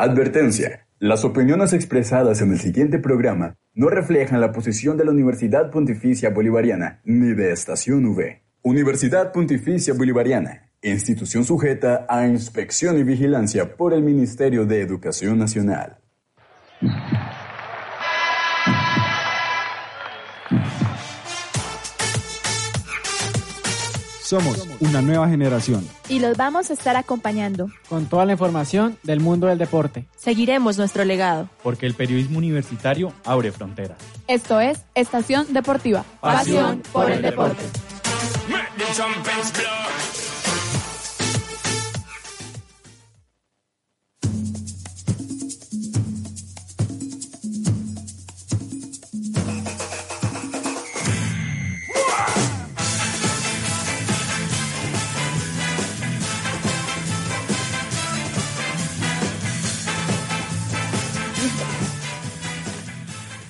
Advertencia. Las opiniones expresadas en el siguiente programa no reflejan la posición de la Universidad Pontificia Bolivariana ni de Estación V. Universidad Pontificia Bolivariana, institución sujeta a inspección y vigilancia por el Ministerio de Educación Nacional. Somos una nueva generación. Y los vamos a estar acompañando. Con toda la información del mundo del deporte. Seguiremos nuestro legado. Porque el periodismo universitario abre fronteras. Esto es Estación Deportiva. Pasión por el deporte.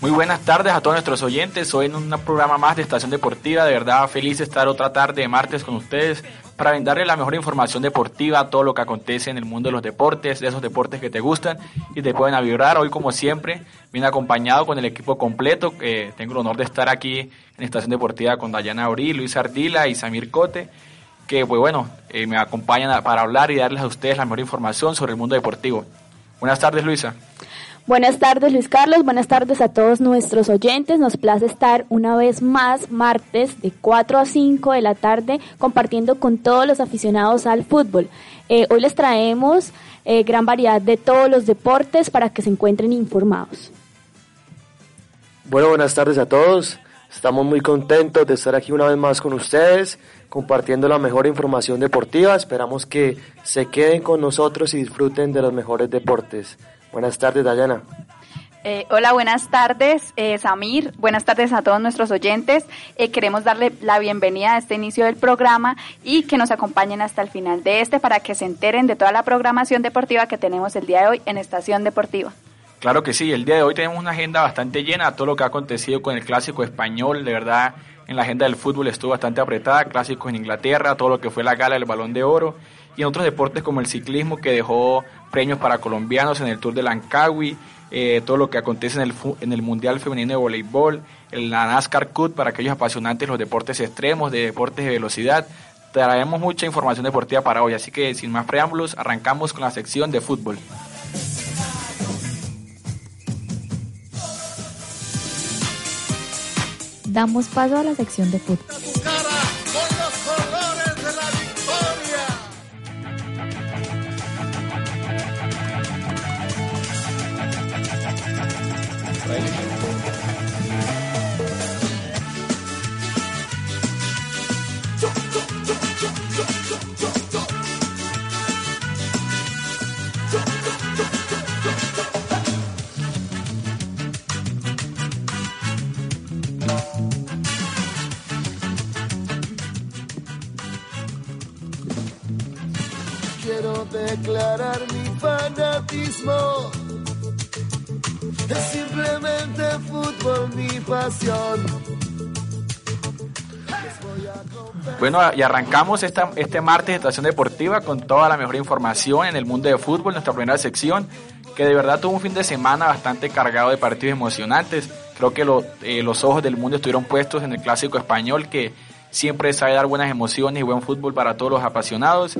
Muy buenas tardes a todos nuestros oyentes. Hoy en un programa más de Estación Deportiva. De verdad, feliz estar otra tarde de martes con ustedes para brindarles la mejor información deportiva, todo lo que acontece en el mundo de los deportes, de esos deportes que te gustan y te pueden vibrar. Hoy, como siempre, viene acompañado con el equipo completo. que tengo el honor de estar aquí en Estación Deportiva con Dayana Abril, Luis Ardila y Samir Cote, que, pues bueno, eh, me acompañan para hablar y darles a ustedes la mejor información sobre el mundo deportivo. Buenas tardes, Luisa. Buenas tardes Luis Carlos, buenas tardes a todos nuestros oyentes. Nos place estar una vez más martes de 4 a 5 de la tarde compartiendo con todos los aficionados al fútbol. Eh, hoy les traemos eh, gran variedad de todos los deportes para que se encuentren informados. Bueno, buenas tardes a todos. Estamos muy contentos de estar aquí una vez más con ustedes, compartiendo la mejor información deportiva. Esperamos que se queden con nosotros y disfruten de los mejores deportes. Buenas tardes, Dayana. Eh, hola, buenas tardes, eh, Samir. Buenas tardes a todos nuestros oyentes. Eh, queremos darle la bienvenida a este inicio del programa y que nos acompañen hasta el final de este para que se enteren de toda la programación deportiva que tenemos el día de hoy en Estación Deportiva. Claro que sí, el día de hoy tenemos una agenda bastante llena, todo lo que ha acontecido con el clásico español, de verdad, en la agenda del fútbol estuvo bastante apretada, clásicos en Inglaterra, todo lo que fue la gala del balón de oro y en otros deportes como el ciclismo que dejó premios para colombianos en el Tour de Lancawi, eh, todo lo que acontece en el, en el Mundial Femenino de Voleibol, en la NASCAR Cut para aquellos apasionantes de los deportes extremos, de deportes de velocidad. Traemos mucha información deportiva para hoy, así que sin más preámbulos, arrancamos con la sección de fútbol. Damos paso a la sección de fútbol. Quiero declarar mi fanatismo es simplemente fútbol mi pasión. Bueno, y arrancamos esta, este martes de Estación Deportiva con toda la mejor información en el mundo de fútbol, nuestra primera sección, que de verdad tuvo un fin de semana bastante cargado de partidos emocionantes. Creo que eh, los ojos del mundo estuvieron puestos en el clásico español, que siempre sabe dar buenas emociones y buen fútbol para todos los apasionados.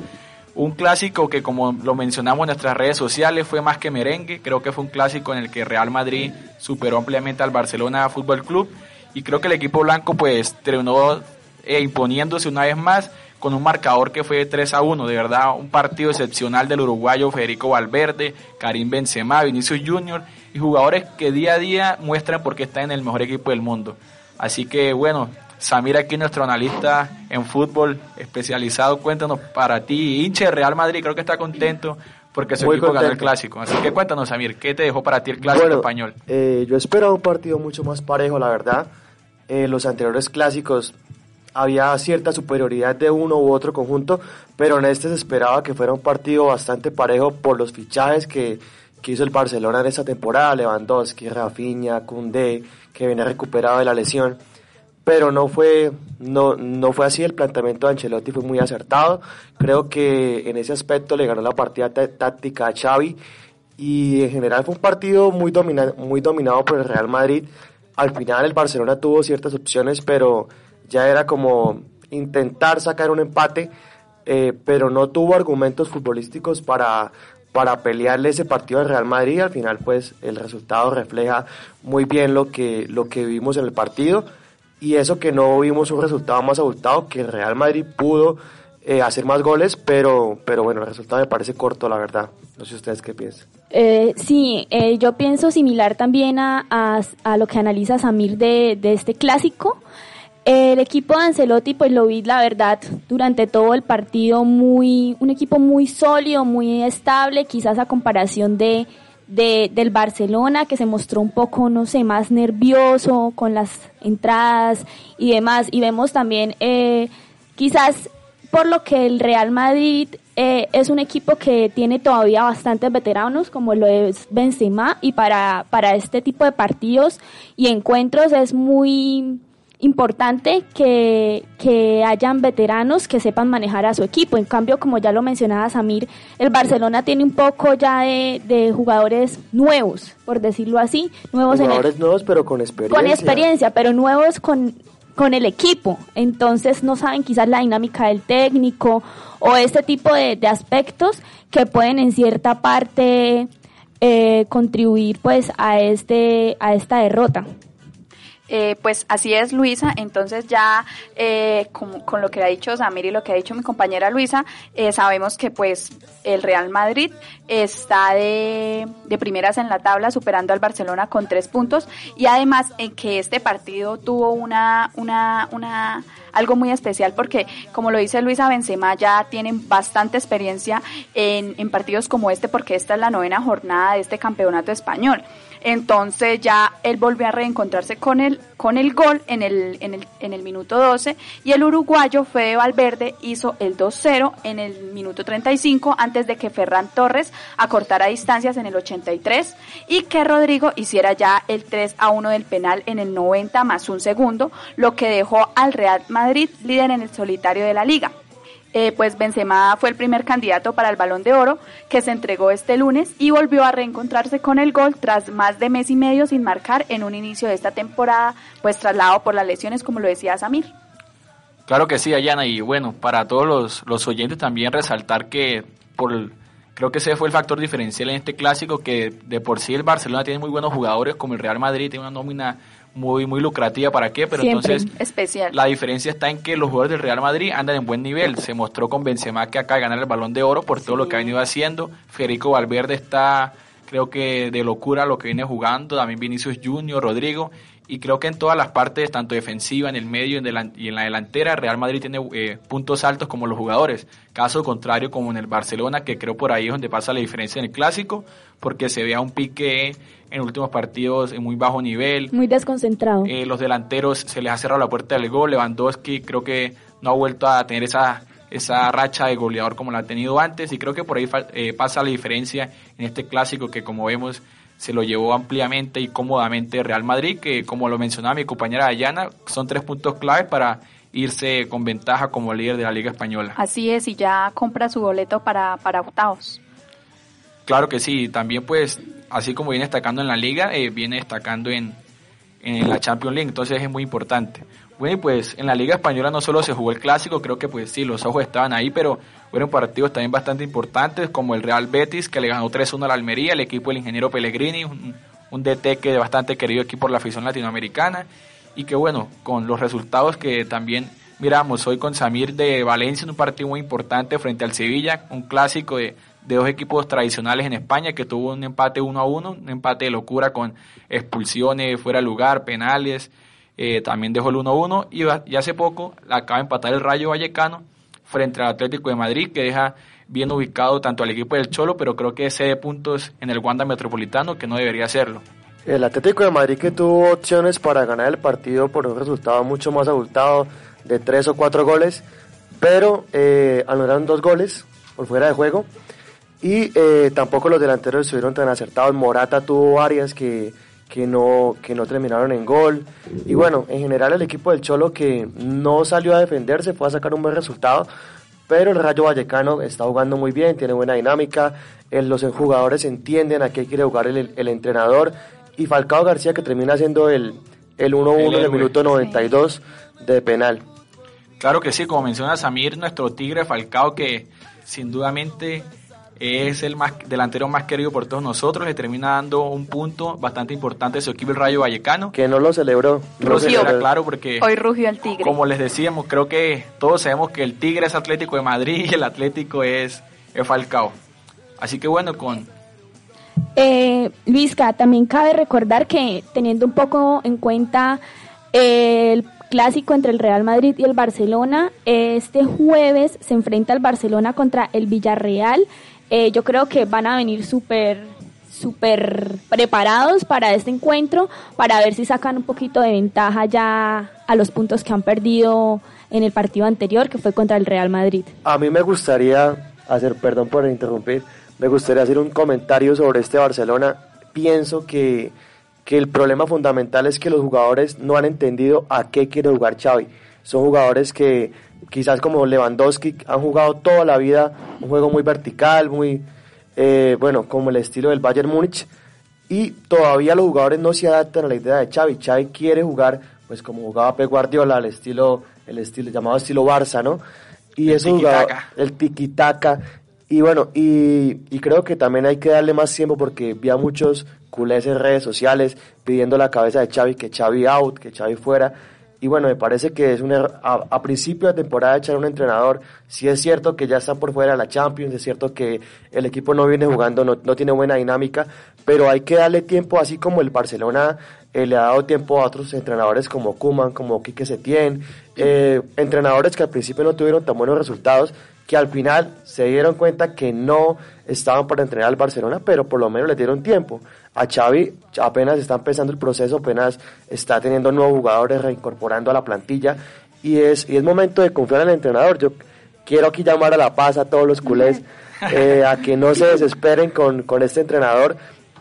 Un clásico que, como lo mencionamos en nuestras redes sociales, fue más que merengue. Creo que fue un clásico en el que Real Madrid superó ampliamente al Barcelona Fútbol Club. Y creo que el equipo blanco, pues, terminó eh, imponiéndose una vez más con un marcador que fue 3 a 1. De verdad, un partido excepcional del uruguayo Federico Valverde, Karim Benzema, Vinicius Junior y jugadores que día a día muestran por qué están en el mejor equipo del mundo. Así que, bueno, Samir aquí, nuestro analista en fútbol especializado, cuéntanos para ti, hinche Real Madrid, creo que está contento porque su equipo ganó el clásico. Así que cuéntanos, Samir, ¿qué te dejó para ti el clásico español? Eh, yo esperaba un partido mucho más parejo, la verdad. En eh, los anteriores clásicos había cierta superioridad de uno u otro conjunto, pero en este se esperaba que fuera un partido bastante parejo por los fichajes que, que hizo el Barcelona en esta temporada, Lewandowski, Rafinha, Koundé, que viene recuperado de la lesión pero no fue, no, no fue así, el planteamiento de Ancelotti fue muy acertado, creo que en ese aspecto le ganó la partida táctica a Xavi y en general fue un partido muy, domina muy dominado por el Real Madrid. Al final el Barcelona tuvo ciertas opciones, pero ya era como intentar sacar un empate, eh, pero no tuvo argumentos futbolísticos para, para pelearle ese partido al Real Madrid. Al final, pues, el resultado refleja muy bien lo que, lo que vimos en el partido. Y eso que no vimos un resultado más abultado, que el Real Madrid pudo eh, hacer más goles, pero, pero bueno, el resultado me parece corto, la verdad. No sé ustedes qué piensan. Eh, sí, eh, yo pienso similar también a, a, lo que analiza Samir de, de este clásico. El equipo de Ancelotti, pues lo vi, la verdad, durante todo el partido, muy, un equipo muy sólido, muy estable, quizás a comparación de, de, del Barcelona, que se mostró un poco, no sé, más nervioso con las entradas y demás. Y vemos también, eh, quizás por lo que el Real Madrid eh, es un equipo que tiene todavía bastantes veteranos, como lo es Benzema, y para, para este tipo de partidos y encuentros es muy importante que, que hayan veteranos que sepan manejar a su equipo. En cambio, como ya lo mencionaba Samir, el Barcelona tiene un poco ya de, de jugadores nuevos, por decirlo así. Nuevos jugadores nuevos, pero con experiencia. Con experiencia, pero nuevos con con el equipo, entonces no saben quizás la dinámica del técnico o este tipo de, aspectos que pueden en cierta parte eh, contribuir pues a este a esta derrota. Eh, pues así es, Luisa. Entonces ya eh, con, lo que ha dicho Samir y lo que ha dicho mi compañera Luisa, eh, sabemos que pues el Real Madrid está de, de, primeras en la tabla, superando al Barcelona con tres puntos y además en que este partido tuvo una, una, una algo muy especial porque, como lo dice Luisa Benzema, ya tienen bastante experiencia en, en partidos como este porque esta es la novena jornada de este campeonato español. Entonces ya él volvió a reencontrarse con el, con el gol en el, en, el, en el minuto 12 y el uruguayo Fede Valverde hizo el 2-0 en el minuto 35 antes de que Ferran Torres acortara distancias en el 83 y que Rodrigo hiciera ya el 3 a 1 del penal en el 90 más un segundo, lo que dejó al Real Madrid líder en el solitario de la liga. Eh, pues Benzema fue el primer candidato para el Balón de Oro que se entregó este lunes y volvió a reencontrarse con el gol tras más de mes y medio sin marcar en un inicio de esta temporada, pues traslado por las lesiones, como lo decía Samir. Claro que sí, Ayana, y bueno, para todos los, los oyentes también resaltar que por creo que ese fue el factor diferencial en este clásico, que de por sí el Barcelona tiene muy buenos jugadores, como el Real Madrid tiene una nómina muy, muy lucrativa para qué, pero entonces especial. la diferencia está en que los jugadores del Real Madrid andan en buen nivel. Se mostró con Benzema que acá de ganar el balón de oro por todo lo que ha venido haciendo. Federico Valverde está, creo que de locura lo que viene jugando. También Vinicius Junior, Rodrigo. Y creo que en todas las partes, tanto defensiva, en el medio y en la delantera, Real Madrid tiene eh, puntos altos como los jugadores. Caso contrario como en el Barcelona, que creo por ahí es donde pasa la diferencia en el clásico, porque se ve a un pique en últimos partidos en muy bajo nivel. Muy desconcentrado. Eh, los delanteros se les ha cerrado la puerta del gol. Lewandowski creo que no ha vuelto a tener esa, esa racha de goleador como la ha tenido antes y creo que por ahí eh, pasa la diferencia en este clásico que como vemos se lo llevó ampliamente y cómodamente Real Madrid, que como lo mencionaba mi compañera Dayana, son tres puntos clave para irse con ventaja como líder de la Liga Española. Así es, y ya compra su boleto para, para octavos. Claro que sí, también pues así como viene destacando en la liga, eh, viene destacando en, en la Champions League, entonces es muy importante. Bueno, pues en la Liga Española no solo se jugó el clásico, creo que pues sí, los ojos estaban ahí, pero fueron partidos también bastante importantes, como el Real Betis, que le ganó 3-1 a la Almería, el equipo del ingeniero Pellegrini, un, un DT que bastante querido aquí por la afición latinoamericana, y que bueno, con los resultados que también miramos hoy con Samir de Valencia, un partido muy importante frente al Sevilla, un clásico de de dos equipos tradicionales en España que tuvo un empate 1 a 1, un empate de locura con expulsiones fuera de lugar, penales, eh, también dejó el 1 a 1 y, y hace poco acaba de empatar el Rayo Vallecano frente al Atlético de Madrid que deja bien ubicado tanto al equipo del Cholo, pero creo que cede puntos en el Wanda Metropolitano que no debería hacerlo. El Atlético de Madrid que tuvo opciones para ganar el partido por un resultado mucho más abultado de tres o cuatro goles, pero eh, anularon dos goles por fuera de juego y eh, tampoco los delanteros estuvieron tan acertados. Morata tuvo varias que, que, no, que no terminaron en gol. Y bueno, en general el equipo del Cholo que no salió a defenderse, fue a sacar un buen resultado. pero el Rayo Vallecano está jugando muy bien, tiene buena dinámica, los jugadores entienden a qué quiere jugar el, entrenador y Falcao García que termina haciendo el 1-1 en el minuto 92 de penal. Claro que sí, como menciona Samir, nuestro tigre Falcao que sin dudamente es el más delantero más querido por todos nosotros, le termina dando un punto bastante importante a su equipo el Rayo Vallecano. Que no lo celebró. rugió, claro, porque hoy rugió el Tigre. Como les decíamos, creo que todos sabemos que el Tigre es Atlético de Madrid y el Atlético es, es Falcao. Así que bueno, con eh, Luisca, también cabe recordar que teniendo un poco en cuenta el clásico entre el Real Madrid y el Barcelona. Este jueves se enfrenta el Barcelona contra el Villarreal. Eh, yo creo que van a venir súper súper preparados para este encuentro, para ver si sacan un poquito de ventaja ya a los puntos que han perdido en el partido anterior, que fue contra el Real Madrid. A mí me gustaría hacer, perdón por interrumpir, me gustaría hacer un comentario sobre este Barcelona. Pienso que que el problema fundamental es que los jugadores no han entendido a qué quiere jugar Xavi. Son jugadores que quizás como Lewandowski han jugado toda la vida un juego muy vertical, muy eh, bueno, como el estilo del Bayern Múnich y todavía los jugadores no se adaptan a la idea de Xavi. Xavi quiere jugar pues como jugaba Pep Guardiola, el estilo el estilo llamado estilo Barça, ¿no? Y el jugador el tiki taka y bueno, y, y, creo que también hay que darle más tiempo porque vi a muchos culés en redes sociales pidiendo la cabeza de Xavi, que Xavi out, que Xavi fuera. Y bueno, me parece que es un a, a, principio de temporada echar un entrenador. Si es cierto que ya está por fuera de la Champions, es cierto que el equipo no viene jugando, no, no tiene buena dinámica, pero hay que darle tiempo, así como el Barcelona eh, le ha dado tiempo a otros entrenadores como Kuman, como Quique Setién, eh, entrenadores que al principio no tuvieron tan buenos resultados, que al final se dieron cuenta que no estaban para entrenar al Barcelona, pero por lo menos le dieron tiempo. A Xavi apenas está empezando el proceso, apenas está teniendo nuevos jugadores reincorporando a la plantilla y es, y es momento de confiar en el entrenador. Yo quiero aquí llamar a la paz a todos los culés eh, a que no se desesperen con, con este entrenador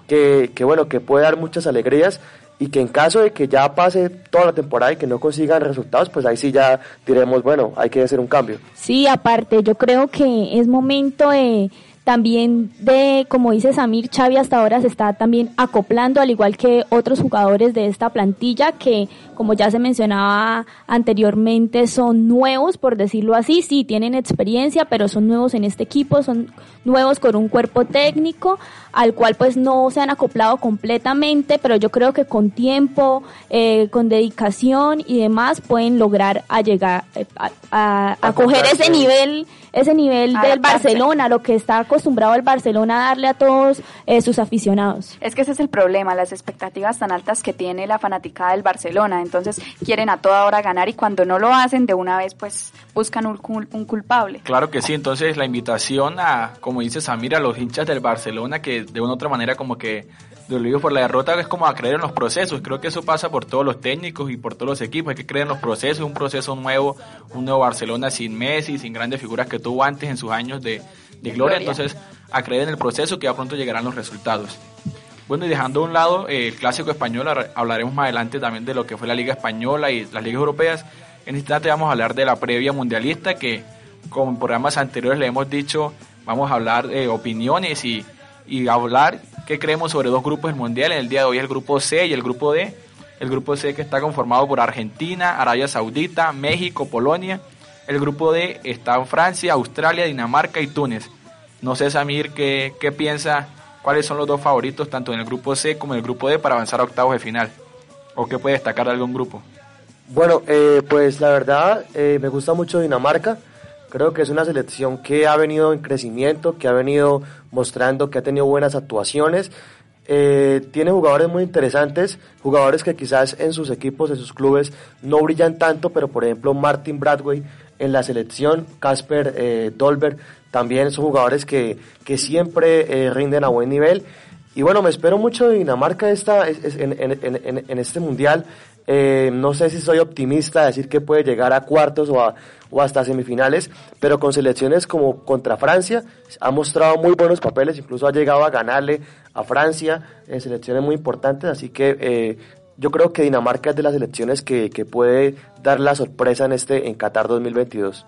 que, que, bueno, que puede dar muchas alegrías y que en caso de que ya pase toda la temporada y que no consigan resultados, pues ahí sí ya diremos, bueno, hay que hacer un cambio. Sí, aparte, yo creo que es momento de también de, como dice Samir, Xavi hasta ahora se está también acoplando, al igual que otros jugadores de esta plantilla que, como ya se mencionaba anteriormente, son nuevos, por decirlo así, sí, tienen experiencia, pero son nuevos en este equipo, son nuevos con un cuerpo técnico al cual pues no se han acoplado completamente, pero yo creo que con tiempo, eh, con dedicación y demás pueden lograr a llegar eh, a, a coger ese nivel ese nivel del Barcelona, lo que está acostumbrado el Barcelona a darle a todos eh, sus aficionados. Es que ese es el problema, las expectativas tan altas que tiene la fanaticada del Barcelona, entonces quieren a toda hora ganar y cuando no lo hacen de una vez pues buscan un, un culpable. Claro que sí, entonces la invitación a, como dice Samir, a los hinchas del Barcelona que de una u otra manera como que dolidos por la derrota es como a creer en los procesos. Creo que eso pasa por todos los técnicos y por todos los equipos. Hay que creer en los procesos, un proceso nuevo, un nuevo Barcelona sin Messi, sin grandes figuras que tuvo antes en sus años de, gloria. Entonces, a creer en el proceso que a pronto llegarán los resultados. Bueno, y dejando a un lado el clásico español, hablaremos más adelante también de lo que fue la Liga Española y las ligas europeas. En este instante vamos a hablar de la previa mundialista que, como en programas anteriores le hemos dicho, vamos a hablar de opiniones y, y hablar qué creemos sobre dos grupos del Mundial. En el día de hoy el grupo C y el grupo D. El grupo C que está conformado por Argentina, Arabia Saudita, México, Polonia. El grupo D está en Francia, Australia, Dinamarca y Túnez. No sé, Samir, qué, qué piensa, cuáles son los dos favoritos tanto en el grupo C como en el grupo D para avanzar a octavos de final. ¿O qué puede destacar de algún grupo? Bueno, eh, pues la verdad eh, me gusta mucho Dinamarca. Creo que es una selección que ha venido en crecimiento, que ha venido mostrando que ha tenido buenas actuaciones. Eh, tiene jugadores muy interesantes, jugadores que quizás en sus equipos, en sus clubes, no brillan tanto, pero por ejemplo Martin Bradway en la selección, Casper eh, también son jugadores que, que siempre eh, rinden a buen nivel. Y bueno, me espero mucho de Dinamarca esta, en, este mundial. Eh, no sé si soy optimista de decir que puede llegar a cuartos o, o hasta semifinales, pero con selecciones como contra Francia ha mostrado muy buenos papeles, incluso ha llegado a ganarle a Francia en selecciones muy importantes, así que eh, yo creo que Dinamarca es de las selecciones que, que puede dar la sorpresa en este en Qatar 2022.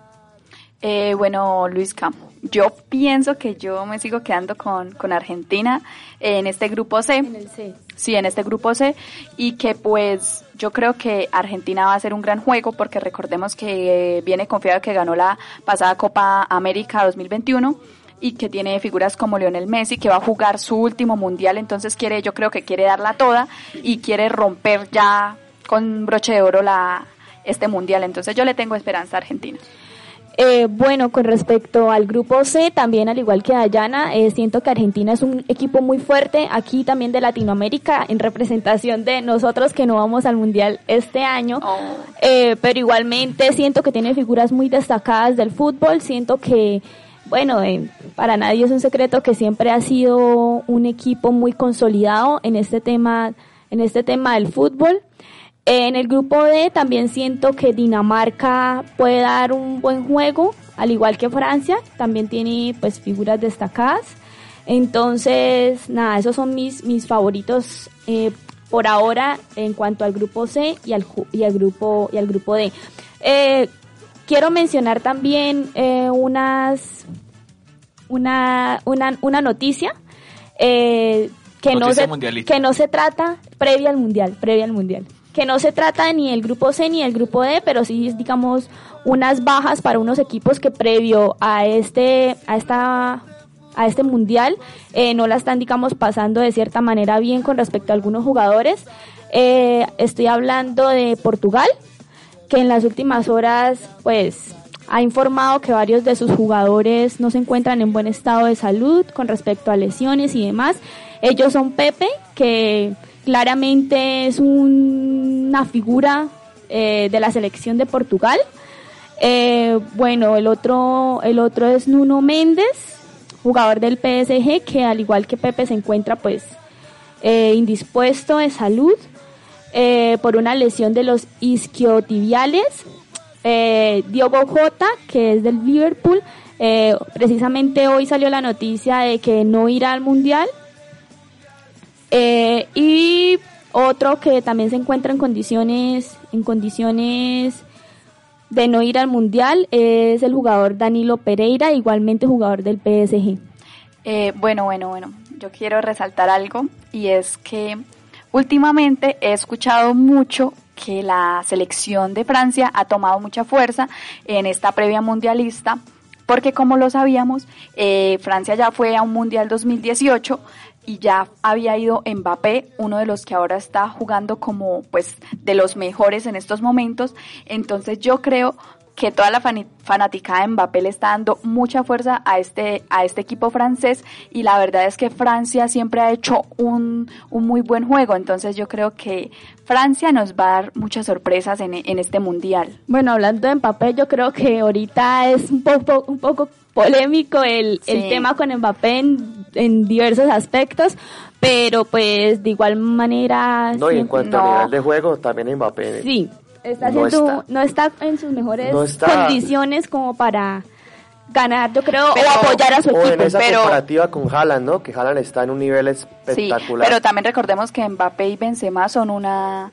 Eh, bueno, Luisca, yo pienso que yo me sigo quedando con, con Argentina en este grupo C. En el C. Sí, en este grupo C. Y que pues yo creo que Argentina va a ser un gran juego porque recordemos que viene confiado que ganó la pasada Copa América 2021 y que tiene figuras como Lionel Messi que va a jugar su último mundial, entonces quiere, yo creo que quiere darla toda y quiere romper ya con broche de oro la este mundial, entonces yo le tengo esperanza a Argentina. Eh, bueno, con respecto al grupo C, también al igual que Dayana, eh, siento que Argentina es un equipo muy fuerte, aquí también de Latinoamérica, en representación de nosotros que no vamos al Mundial este año, Oh. eh, pero igualmente siento que tiene figuras muy destacadas del fútbol, siento que, bueno, eh, para nadie es un secreto que siempre ha sido un equipo muy consolidado en este tema, en este tema del fútbol. En el grupo D también siento que Dinamarca puede dar un buen juego, al igual que Francia, también tiene pues figuras destacadas. Entonces, nada, esos son mis, mis favoritos eh, por ahora en cuanto al grupo C y al, ju- y al, grupo, y al grupo D. Eh, quiero mencionar también eh, unas, una, una, una noticia eh, que, no se, mundialista. que no se trata previa al mundial, previa al mundial. No se trata ni el grupo C ni el grupo D, pero sí digamos, unas bajas para unos equipos que previo a este, a esta, a este mundial, eh, no la están, digamos, pasando de cierta manera bien con respecto a algunos jugadores. Eh, estoy hablando de Portugal, que en las últimas horas, pues, ha informado que varios de sus jugadores no se encuentran en buen estado de salud con respecto a lesiones y demás. Ellos son Pepe, que claramente es un- una figura eh, de la selección de Portugal. Eh, bueno, el otro, el otro es Nuno Méndez, jugador del PSG, que al igual que Pepe se encuentra pues eh, indispuesto de salud eh, por una lesión de los isquiotibiales. Diogo Jota, que es del Liverpool, precisamente hoy salió la noticia de que no irá al Mundial. Eh, y otro que también se encuentra en condiciones, en condiciones de no ir al Mundial es el jugador Danilo Pereira, igualmente jugador del PSG. Eh, bueno, bueno, bueno, yo quiero resaltar algo y es que últimamente he escuchado mucho que la selección de Francia ha tomado mucha fuerza en esta previa mundialista porque como lo sabíamos, eh, Francia ya fue a un mundial 2018 y ya había ido Mbappé, uno de los que ahora está jugando como pues de los mejores en estos momentos. Entonces yo creo que toda la fanaticada de Mbappé le está dando mucha fuerza a este, a este equipo francés y la verdad es que Francia siempre ha hecho un, un muy buen juego, entonces yo creo que Francia nos va a dar muchas sorpresas en, en este mundial. Bueno, hablando de Mbappé, yo creo que ahorita es un poco, un poco polémico el, el Sí. tema con Mbappé en, en diversos aspectos, pero pues de igual manera... No, y en siempre- cuanto no. a nivel de juego, también Mbappé. Sí, está No haciendo- está. no está en sus mejores No está. condiciones como para ganar, yo creo, Pero- o apoyar a su O en equipo. esa pero- comparativa con Haaland, ¿no? Que Haaland está en un nivel Sí, espectacular. pero también recordemos que Mbappé y Benzema son una,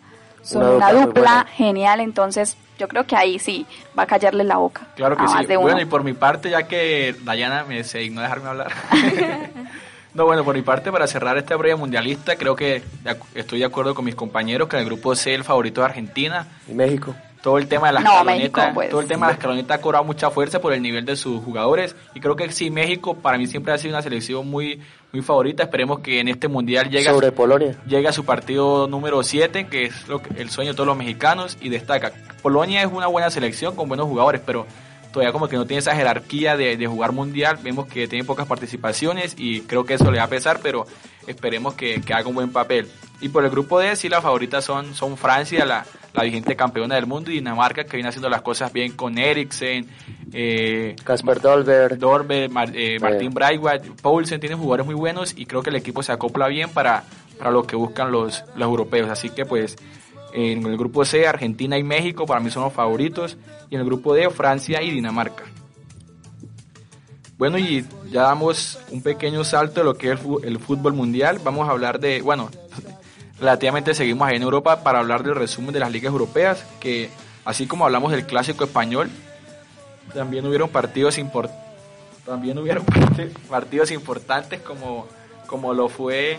son Una una, dupla genial, entonces yo creo que ahí sí va a callarle la boca. Claro que sí. de. Bueno, y por mi parte, ya que Dayana me se dignó dejarme hablar. no, bueno, por mi parte, para cerrar esta breve mundialista, creo que de estoy de acuerdo con mis compañeros que en el grupo C el favorito es Argentina. Y México. Todo el tema de las No, México, pues. todo el tema de las escalonetas ha cobrado mucha fuerza por el nivel de sus jugadores y creo que sí México para mí siempre ha sido una selección muy muy favorita. Esperemos que en este mundial llegue Sobre Polonia. llega a su partido número 7, que es lo que- el sueño de todos los mexicanos, y destaca. Polonia es una buena selección con buenos jugadores, pero todavía como que no tiene esa jerarquía de, de jugar mundial. Vemos que tiene pocas participaciones y creo que eso le va a pesar, pero esperemos que, que haga un buen papel. Y por el grupo D, sí, las favoritas son, son Francia, la, la vigente campeona del mundo, y Dinamarca, que viene haciendo las cosas bien con Eriksen, eh, Casper Dolberg. Dorbe, Mar- eh, Martín Braithwaite, Poulsen tienen jugadores muy buenos y creo que el equipo se acopla bien para, para lo que buscan los, los europeos. Así que pues en el grupo C, Argentina y México para mí son los favoritos y en el grupo D, Francia y Dinamarca. Bueno, y ya damos un pequeño salto de lo que es el fútbol mundial. Vamos a hablar de, bueno, relativamente seguimos ahí en Europa para hablar del resumen de las ligas europeas, que así como hablamos del clásico español, también hubieron partidos importantes también hubieron partidos importantes como, como lo fue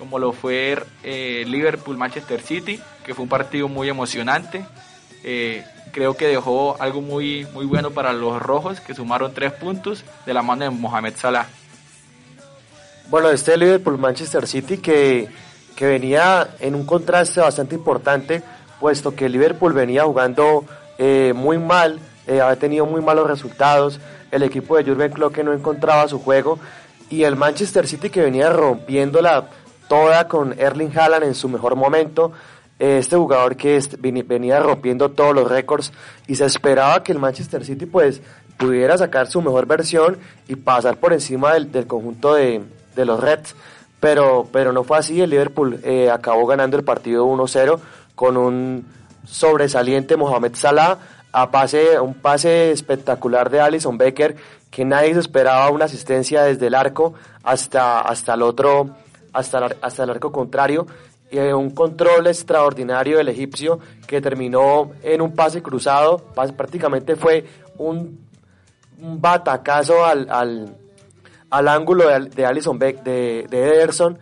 como lo fue eh, Liverpool Manchester City que fue un partido muy emocionante. Eh, creo que dejó algo muy muy bueno para los rojos que sumaron tres puntos de la mano de Mohamed Salah. Bueno este Liverpool Manchester City que, que venía en un contraste bastante importante puesto que Liverpool venía jugando eh, muy mal había tenido muy malos resultados el equipo de Jurgen Klopp que no encontraba su juego y el Manchester City que venía rompiéndola toda con Erling Haaland en su mejor momento, este jugador que venía rompiendo todos los récords y se esperaba que el Manchester City pues pudiera sacar su mejor versión y pasar por encima del, conjunto de, los Reds, pero, pero no fue así, el Liverpool eh, acabó ganando el partido 1-0 con un sobresaliente Mohamed Salah, a pase, un pase espectacular de Alison Becker, que nadie se esperaba una asistencia desde el arco hasta, hasta el otro, hasta el, hasta el arco contrario, y un control extraordinario del egipcio que terminó en un pase cruzado, prácticamente fue un, batacazo al, al, al ángulo de, de Alison Beck, de, de Ederson,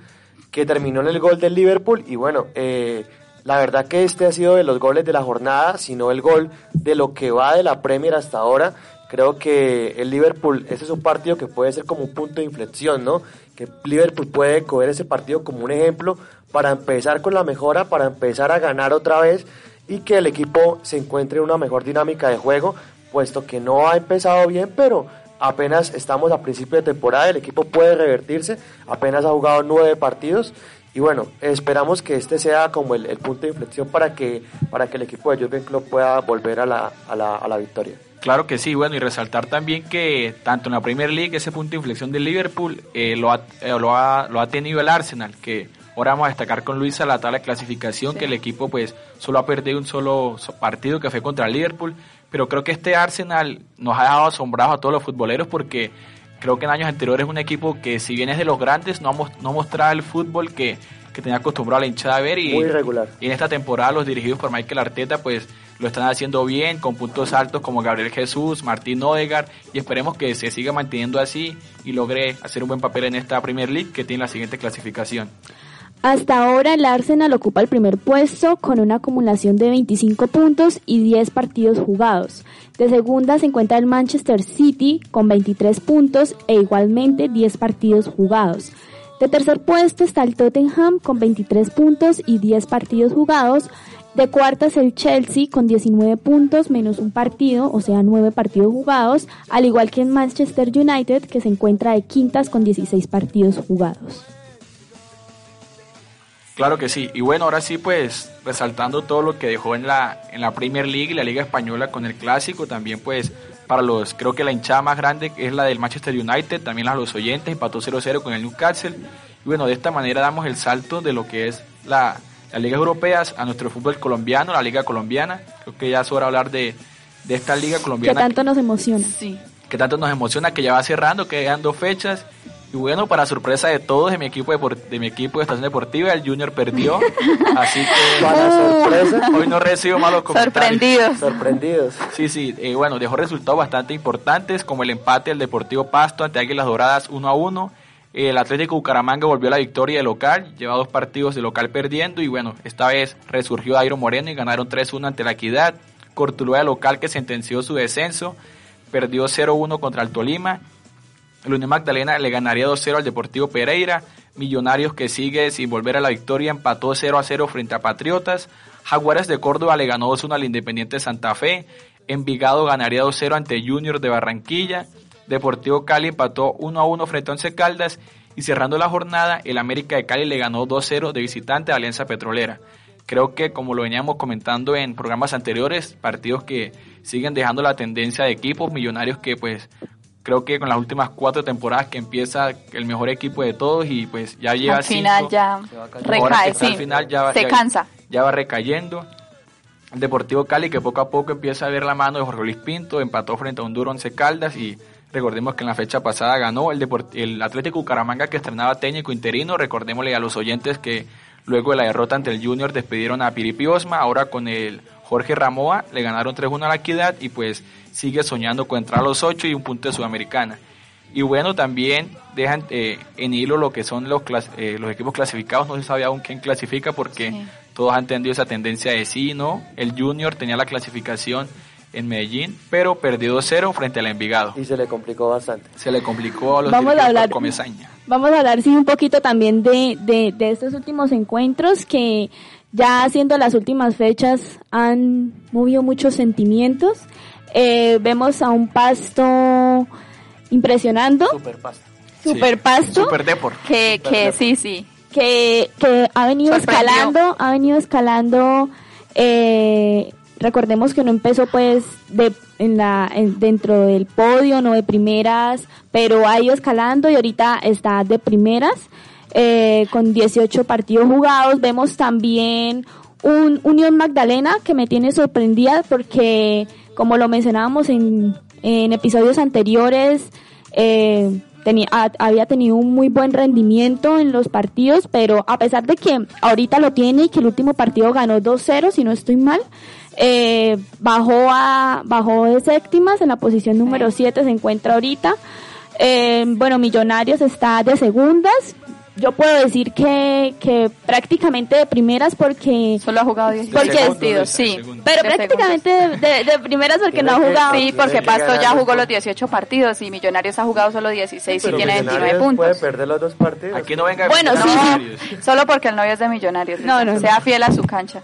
que terminó en el gol del Liverpool, y bueno, eh, la verdad que este ha sido de los goles de la jornada, sino el gol de lo que va de la Premier hasta ahora. Creo que el Liverpool, ese es un partido que puede ser como un punto de inflexión, ¿no? Que Liverpool puede coger ese partido como un ejemplo para empezar con la mejora, para empezar a ganar otra vez y que el equipo se encuentre en una mejor dinámica de juego, puesto que no ha empezado bien, pero apenas estamos a principio de temporada, el equipo puede revertirse, apenas ha jugado nueve partidos y bueno, esperamos que este sea como el, punto de inflexión para que, para que el equipo de Jürgen Klopp pueda volver a la, a la, a la victoria. Claro que sí, bueno, y resaltar también que tanto en la Premier League ese punto de inflexión del Liverpool eh, lo, ha, eh, lo, ha, lo, ha, tenido el Arsenal, que ahora vamos a destacar con Luisa la tabla de clasificación, que el equipo pues solo ha perdido un solo partido que fue contra el Liverpool, pero creo que este Arsenal nos ha dejado asombrados a todos los futboleros porque creo que en años anteriores es un equipo que si bien es de los grandes, no, no mostraba el fútbol que, que tenía acostumbrado a la hinchada a ver. Y, Muy regular. Y en esta temporada los dirigidos por Michael Arteta pues lo están haciendo bien, con puntos altos como Gabriel Jesús, Martín Odegar, y esperemos que se siga manteniendo así y logre hacer un buen papel en esta Premier League que tiene la siguiente clasificación. Hasta ahora el Arsenal ocupa el primer puesto con una acumulación de 25 puntos y 10 partidos jugados. De segunda se encuentra el Manchester City con 23 puntos e igualmente 10 partidos jugados. De tercer puesto está el Tottenham con 23 puntos y 10 partidos jugados. De cuarta es el Chelsea con 19 puntos menos un partido, o sea, 9 partidos jugados, al igual que en Manchester United que se encuentra de quintas con 16 partidos jugados. Claro que sí. Y bueno, ahora sí, pues resaltando todo lo que dejó en la, en la Premier League y la Liga Española con el Clásico, también pues para los, creo que la hinchada más grande es la del Manchester United, también la de los oyentes, empató 0-0 con el Newcastle. Y bueno, de esta manera damos el salto de lo que es la, las ligas europeas a nuestro fútbol colombiano, la Liga Colombiana. Creo que ya es hora de hablar de, de esta Liga Colombiana. Que tanto nos emociona. Sí. Que tanto nos emociona, que ya va cerrando, que quedan dos fechas y bueno, para sorpresa de todos, de mi equipo de, de mi equipo de estación deportiva, el Junior perdió. así que para sorpresa, hoy no recibo malos comentarios. Sorprendidos. Sorprendidos. Sí, sí. Eh, bueno, dejó resultados bastante importantes, como el empate del Deportivo Pasto ante Águilas Doradas 1 a 1. El Atlético Bucaramanga volvió a la victoria de local, lleva dos partidos de local perdiendo y bueno, esta vez resurgió Dairo Moreno y ganaron 3-1 ante la Equidad. Cortuluá local que sentenció su descenso, perdió 0-1 contra el Tolima el Unión Magdalena le ganaría 2-0 al Deportivo Pereira. Millonarios que sigue sin volver a la victoria empató 0-0 frente a Patriotas. Jaguares de Córdoba le ganó 2-1 al Independiente Santa Fe. Envigado ganaría 2-0 ante Junior de Barranquilla. Deportivo Cali empató 1-1 frente a Once Caldas. Y cerrando la jornada, el América de Cali le ganó 2-0 de visitante a Alianza Petrolera. Creo que como lo veníamos comentando en programas anteriores, partidos que siguen dejando la tendencia de equipos millonarios que pues creo que con las últimas cuatro temporadas que empieza el mejor equipo de todos y pues ya lleva al final ya recae, sí. final ya, se cansa. Ya va recayendo. El Deportivo Cali que poco a poco empieza a ver la mano de Jorge Luis Pinto, empató frente a un duro Once Caldas y recordemos que en la fecha pasada ganó el, el Atlético Bucaramanga que estrenaba técnico interino, recordémosle a los oyentes que luego de la derrota ante el Junior despidieron a Piripi Osma, ahora con el Jorge Ramoa, le ganaron 3-1 a la Equidad y pues sigue soñando con entrar a los 8 y un punto de Sudamericana. Y bueno, también dejan eh, en hilo lo que son los, eh, los equipos clasificados. No se sabe aún quién clasifica porque todos han tenido esa tendencia de sí, ¿no? El Junior tenía la clasificación en Medellín, pero perdió 2-0 frente al Envigado. Y se le complicó bastante. Se le complicó a los vamos a hablar, Comesaña. Vamos a hablar sí, un poquito también de, de, de estos últimos encuentros que ya haciendo las últimas fechas han movido muchos sentimientos. Eh, vemos a un pasto impresionando. Super pasto. Super pasto. Super deport. Que, que sí, sí. Que, que ha venido escalando, ha venido escalando, eh, recordemos que no empezó pues de, en la, dentro del podio, no de primeras, pero ha ido escalando y ahorita está de primeras. Eh, con 18 partidos jugados. Vemos también un Unión Magdalena que me tiene sorprendida porque, como lo mencionábamos en, en episodios anteriores, eh, tenía, había tenido un muy buen rendimiento en los partidos, pero a pesar de que ahorita lo tiene y que el último partido ganó 2-0, si no estoy mal, eh, bajó a bajó de séptimas en la posición número 7 se encuentra ahorita. Eh, bueno, Millonarios está de segundas, yo puedo decir que, que prácticamente de primeras porque... Solo ha jugado 10 partidos, sí. Pero prácticamente de, de, primeras porque no ha jugado. Sí, porque Pasto ya jugó los 18 partidos y Millonarios ha jugado solo 16 y tiene 29 puntos. puede perder los dos partidos. Aquí no venga Bueno, sí. Solo porque el novio es de Millonarios. No, no. Sea fiel a su cancha.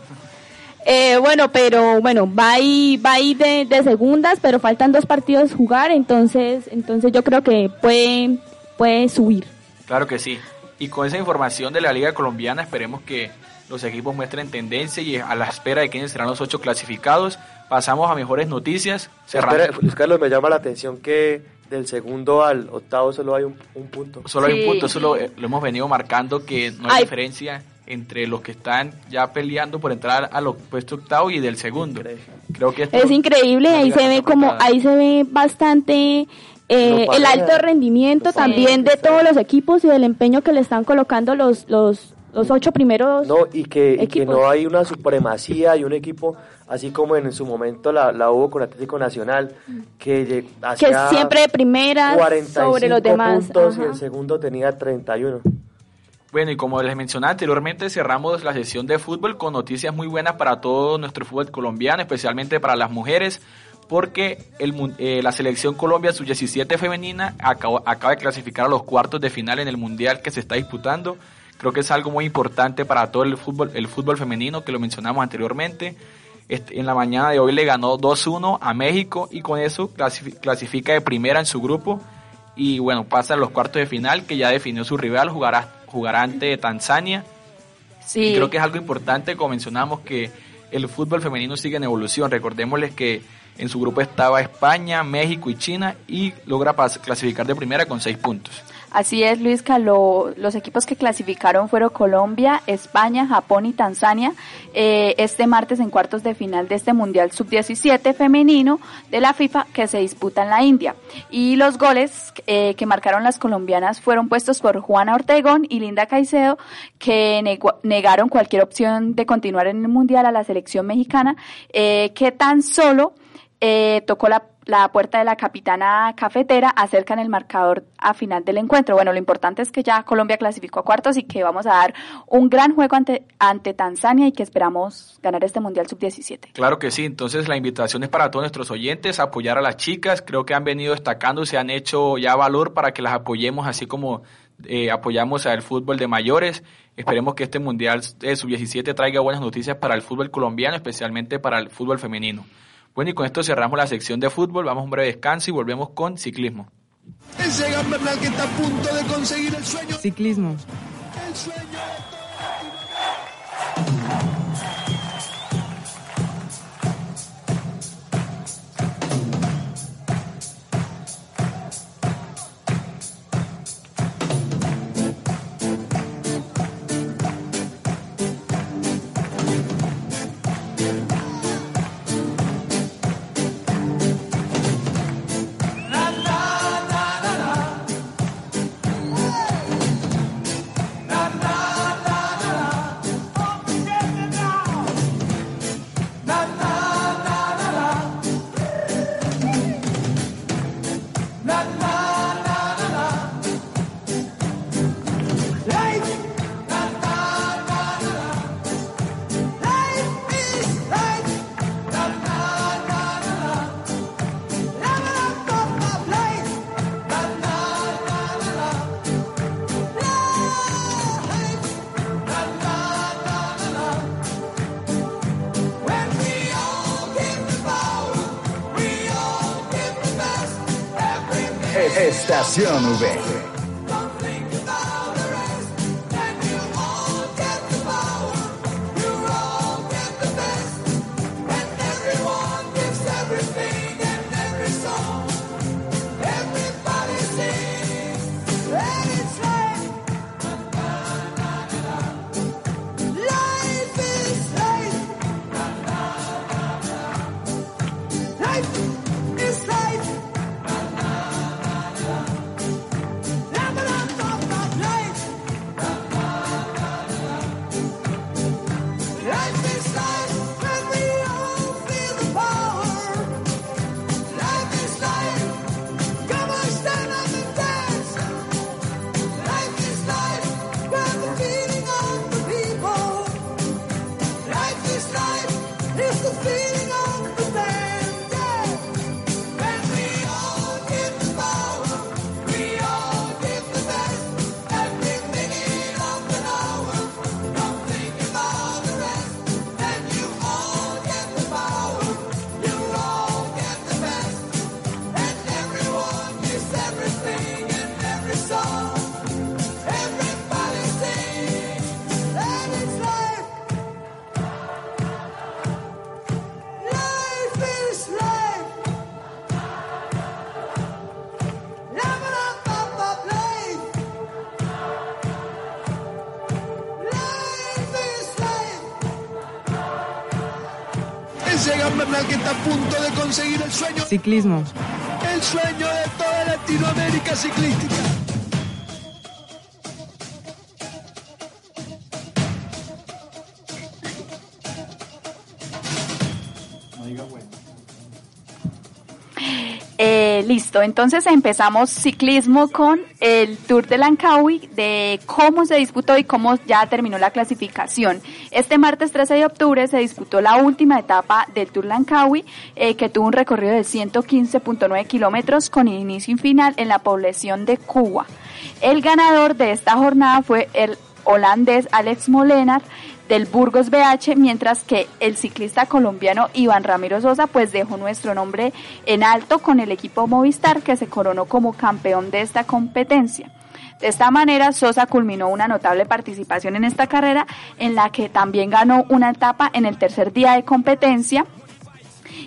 Eh, bueno, pero bueno, va ahí, va ahí de, de segundas, pero faltan dos partidos jugar, entonces, entonces yo creo que puede, puede subir. Claro que sí. Y con esa información de la Liga Colombiana esperemos que los equipos muestren tendencia y a la espera de quiénes serán los ocho clasificados, pasamos a mejores noticias. Espera, Luis Carlos, me llama la atención que del segundo al octavo solo hay un, punto. Solo hay un punto, eso lo, hemos venido marcando, que no hay, diferencia entre los que están ya peleando por entrar al puesto octavo y del segundo. Creo que es increíble, ahí se ve como, ahí se ve bastante eh, el alto rendimiento también de todos los equipos y del empeño que le están colocando los, los, los ocho primeros. No, y que, que no hay una supremacía y un equipo, así como en su momento la, la hubo con Atlético Nacional, que, hacía que siempre de primera sobre los demás. puntos y el segundo tenía 31. Bueno, y como les mencioné anteriormente, cerramos la sesión de fútbol con noticias muy buenas para todo nuestro fútbol colombiano, especialmente para las mujeres porque el, eh, la selección Colombia sub-17 femenina acaba, acaba de clasificar a los cuartos de final en el mundial que se está disputando. Creo que es algo muy importante para todo el fútbol, el fútbol femenino que lo mencionamos anteriormente. Este, en la mañana de hoy le ganó 2-1 a México y con eso clasifica de primera en su grupo y bueno, pasa a los cuartos de final que ya definió su rival, jugará, jugará ante Tanzania. Sí. Y creo que es algo importante, como mencionamos, que el fútbol femenino sigue en evolución. Recordémosles que en su grupo estaba España, México y China y logra clasificar de primera con seis puntos. Así es, Luis, los equipos que clasificaron fueron Colombia, España, Japón y Tanzania eh, este martes en cuartos de final de este Mundial Sub-17 femenino de la FIFA que se disputa en la India. Y los goles eh, que marcaron las colombianas fueron puestos por Juana Ortegón y Linda Caicedo, que negaron cualquier opción de continuar en el Mundial a la selección mexicana, eh, que tan solo eh, tocó la, la, puerta de la capitana cafetera, acercan el marcador a final del encuentro. Bueno, lo importante es que ya Colombia clasificó a cuartos y que vamos a dar un gran juego ante, ante Tanzania y que esperamos ganar este Mundial Sub-17. Claro que sí, entonces la invitación es para todos nuestros oyentes, apoyar a las chicas, creo que han venido destacando, se han hecho ya valor para que las apoyemos así como eh, apoyamos al fútbol de mayores. Esperemos que este Mundial Sub-17 traiga buenas noticias para el fútbol colombiano, especialmente para el fútbol femenino. Bueno, y con esto cerramos la sección de fútbol, vamos a un breve descanso y volvemos con ciclismo. Ese Gambernal que está a punto de conseguir el sueño. Ciclismo. El sueño. Estación V. que está a punto de conseguir el sueño. Ciclismo. El sueño de toda Latinoamérica ciclística. Listo, entonces empezamos ciclismo con el Tour de Lankawi, de cómo se disputó y cómo ya terminó la clasificación. Este martes 13 de octubre se disputó la última etapa del Tour Lankawi, eh, que tuvo un recorrido de 115.9 kilómetros con inicio y final en la población de Cuba. El ganador de esta jornada fue el holandés Alex Molenar, del Burgos BH, mientras que el ciclista colombiano Iván Ramiro Sosa pues dejó nuestro nombre en alto con el equipo Movistar que se coronó como campeón de esta competencia. De esta manera, Sosa culminó una notable participación en esta carrera, en la que también ganó una etapa en el tercer día de competencia